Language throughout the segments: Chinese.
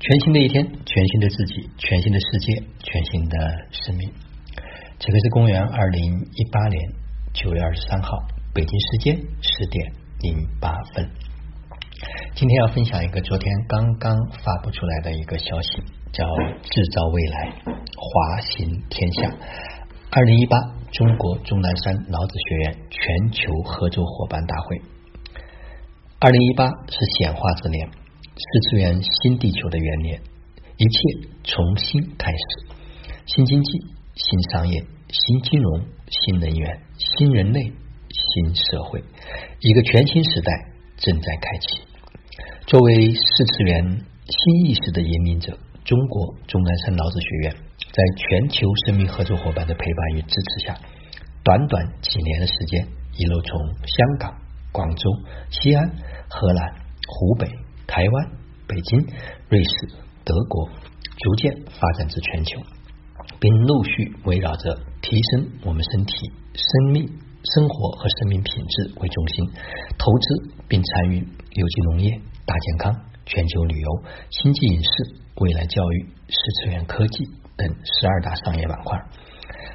全新的一天，全新的自己，全新的世界，全新的生命。这个是公元二零一八年九月二十三号，北京时间十点零八分。今天要分享一个昨天刚刚发布出来的一个消息，叫“制造未来，华行天下”。二零一八中国钟南山老子学院全球合作伙伴大会。二零一八是显化之年。四次元新地球的元年，一切重新开始，新经济、新商业、新金融、新能源、新人类、新社会，一个全新时代正在开启。作为四次元新意识的引领者，中国钟南山老子学院在全球生命合作伙伴的陪伴与支持下，短短几年的时间，一路从香港、广州、西安、荷兰、湖北。台湾、北京、瑞士、德国逐渐发展至全球，并陆续围绕着提升我们身体、生命、生活和生命品质为中心，投资并参与有机农业、大健康、全球旅游、星际影视、未来教育、四次元科技等十二大商业板块。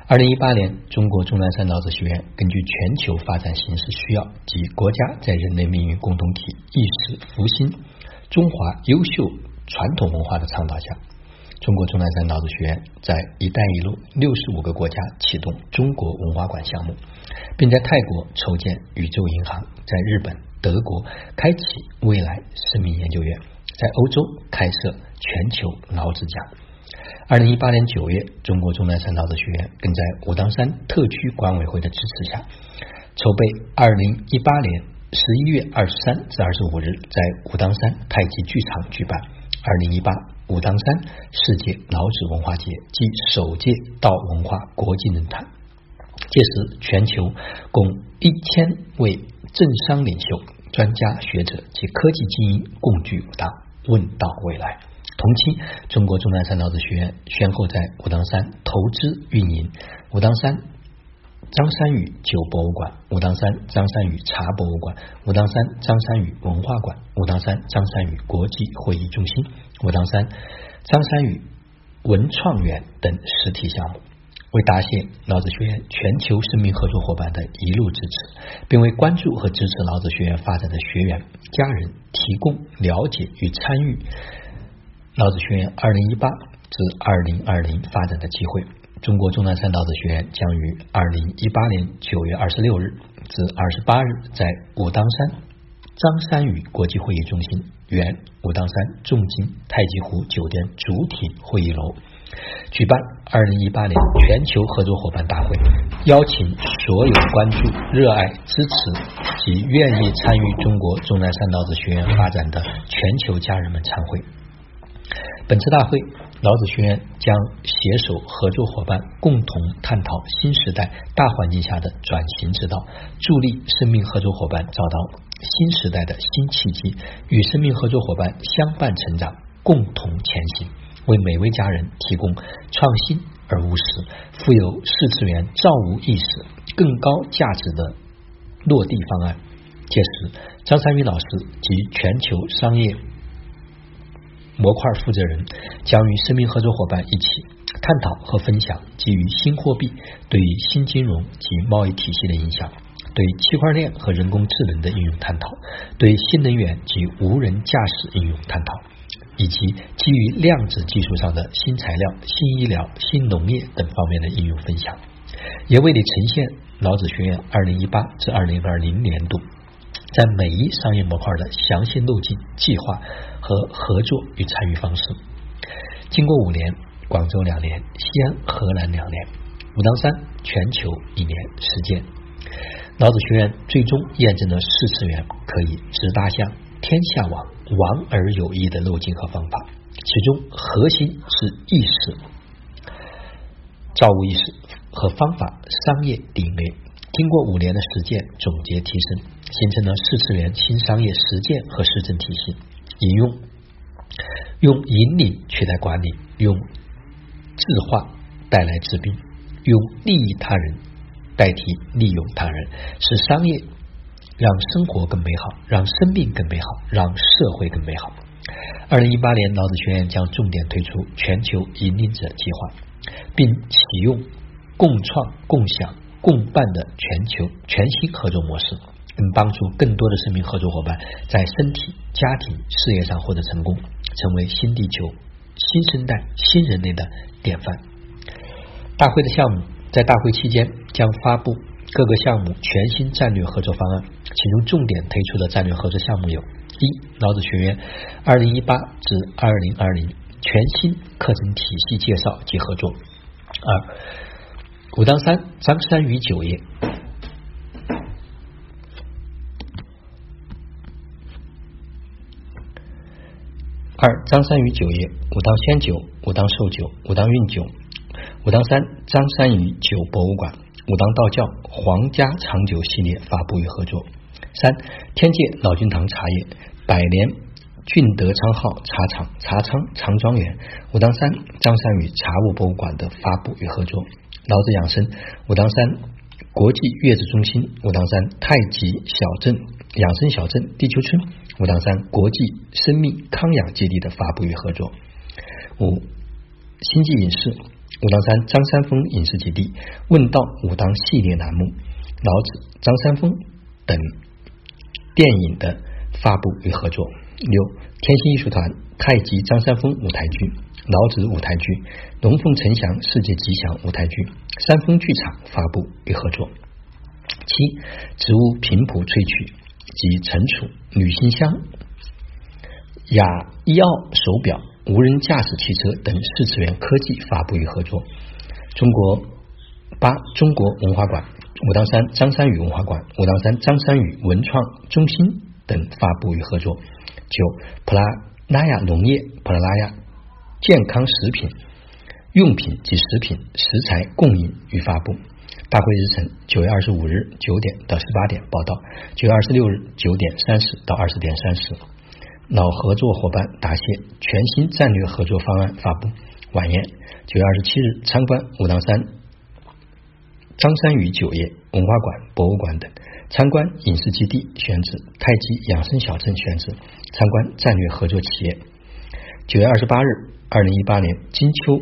二零一八年，中国钟南山老子学院根据全球发展形势需要及国家在人类命运共同体意识复兴。中华优秀传统文化的倡导下，中国钟南山老子学院在“一带一路”六十五个国家启动中国文化馆项目，并在泰国筹建宇宙银行，在日本、德国开启未来生命研究院，在欧洲开设全球老子家。二零一八年九月，中国钟南山老子学院更在武当山特区管委会的支持下，筹备二零一八年。十一月二十三至二十五日，在武当山太极剧场举办二零一八武当山世界老子文化节暨首届道文化国际论坛。届时，全球共一千位政商领袖、专家学者及科技精英共聚武当，问道未来。同期，中国钟南山老子学院先后在武当山投资运营武当山。张三宇酒博物馆、武当山张三宇茶博物馆、武当山张三宇文化馆、武当山张三宇国际会议中心、武当山张三宇文创园等实体项目，为答谢老子学院全球生命合作伙伴的一路支持，并为关注和支持老子学院发展的学员家人提供了解与参与老子学院二零一八至二零二零发展的机会。中国钟南山老子学院将于二零一八年九月二十六日至二十八日，在武当山张三宇国际会议中心原武当山重金太极湖酒店主体会议楼举办二零一八年全球合作伙伴大会，邀请所有关注、热爱、支持及愿意参与中国钟南山老子学院发展的全球家人们参会。本次大会。老子学院将携手合作伙伴，共同探讨新时代大环境下的转型之道，助力生命合作伙伴找到新时代的新契机，与生命合作伙伴相伴成长，共同前行，为每位家人提供创新而务实、富有四次元造物意识、更高价值的落地方案。届时，张三宇老师及全球商业。模块负责人将与生命合作伙伴一起探讨和分享基于新货币对于新金融及贸易体系的影响，对区块链和人工智能的应用探讨，对新能源及无人驾驶应用探讨，以及基于量子技术上的新材料、新医疗、新农业等方面的应用分享，也为你呈现老子学院二零一八至二零二零年度。在每一商业模块的详细路径、计划和合作与参与方式。经过五年，广州两年，西安、河南两年，武当山全球一年实践，老子学院最终验证了四次元可以直达向天下网、王而有益的路径和方法。其中核心是意识、造物意识和方法商业 DNA。经过五年的实践总结提升。形成了四次元新商业实践和实证体系，引用用引领取代管理，用智化带来治病，用利益他人代替利用他人，使商业让生活更美好，让生命更美好，让社会更美好。二零一八年，老子学院将重点推出全球引领者计划，并启用共创、共享、共办的全球全新合作模式，能帮助更多的生命合作伙伴在身体、家庭、事业上获得成功，成为新地球、新生代、新人类的典范。大会的项目在大会期间将发布各个项目全新战略合作方案，其中重点推出的战略合作项目有。一老子学院二零一八至二零二零全新课程体系介绍及合作。二武当山张三与酒业。二张三鱼酒业，武当仙酒、武当寿酒、武当韵酒、武当山张三鱼酒博物馆、武当道教皇家长酒系列发布与合作。三天界老君堂茶叶，百年俊德昌号茶厂茶仓长庄园，武当山张三宇茶务博物馆的发布与合作。老子养生武当山国际月子中心，武当山太极小镇养生小镇地球村，武当山国际生命康养基地的发布与合作。五星际影视武当山张三丰影视基地问道武当系列栏目，老子张三丰等。电影的发布与合作。六天心艺术团太极张三丰舞台剧、老子舞台剧、龙凤呈祥世界吉祥舞台剧、三丰剧场发布与合作。七植物频谱萃取及存储旅行箱雅伊奥手表、无人驾驶汽车等四次元科技发布与合作。中国八中国文化馆。武当山张三宇文化馆、武当山张三宇文创中心等发布与合作。九普拉拉雅农业、普拉拉亚健康食品用品及食品食材供应与发布。大会日程：九月二十五日九点到十八点报道，九月二十六日九点三十到二十点三十。老合作伙伴答谢全新战略合作方案发布晚宴。九月二十七日参观武当山。张三宇酒业文化馆、博物馆等参观影视基地选址太极养生小镇选址参观战略合作企业。九月二十八日，二零一八年金秋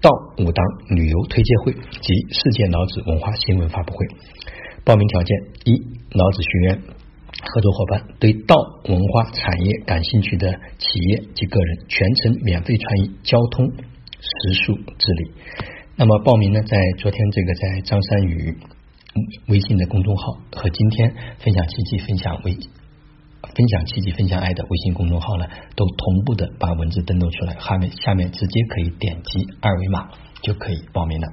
到武当旅游推介会及世界老子文化新闻发布会。报名条件：一、老子学院合作伙伴对道文化产业感兴趣的企业及个人，全程免费传译交通、食宿、治理。那么报名呢，在昨天这个在张三宇微信的公众号和今天分享奇迹、分享微分享奇迹、分享爱的微信公众号呢，都同步的把文字登录出来，下面下面直接可以点击二维码就可以报名了。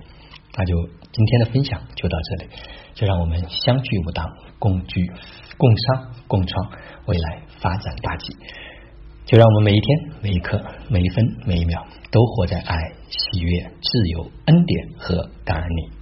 那就今天的分享就到这里，就让我们相聚武当，共聚共商共创未来发展大计。就让我们每一天、每一刻、每一分、每一秒，都活在爱、喜悦、自由、恩典和感恩里。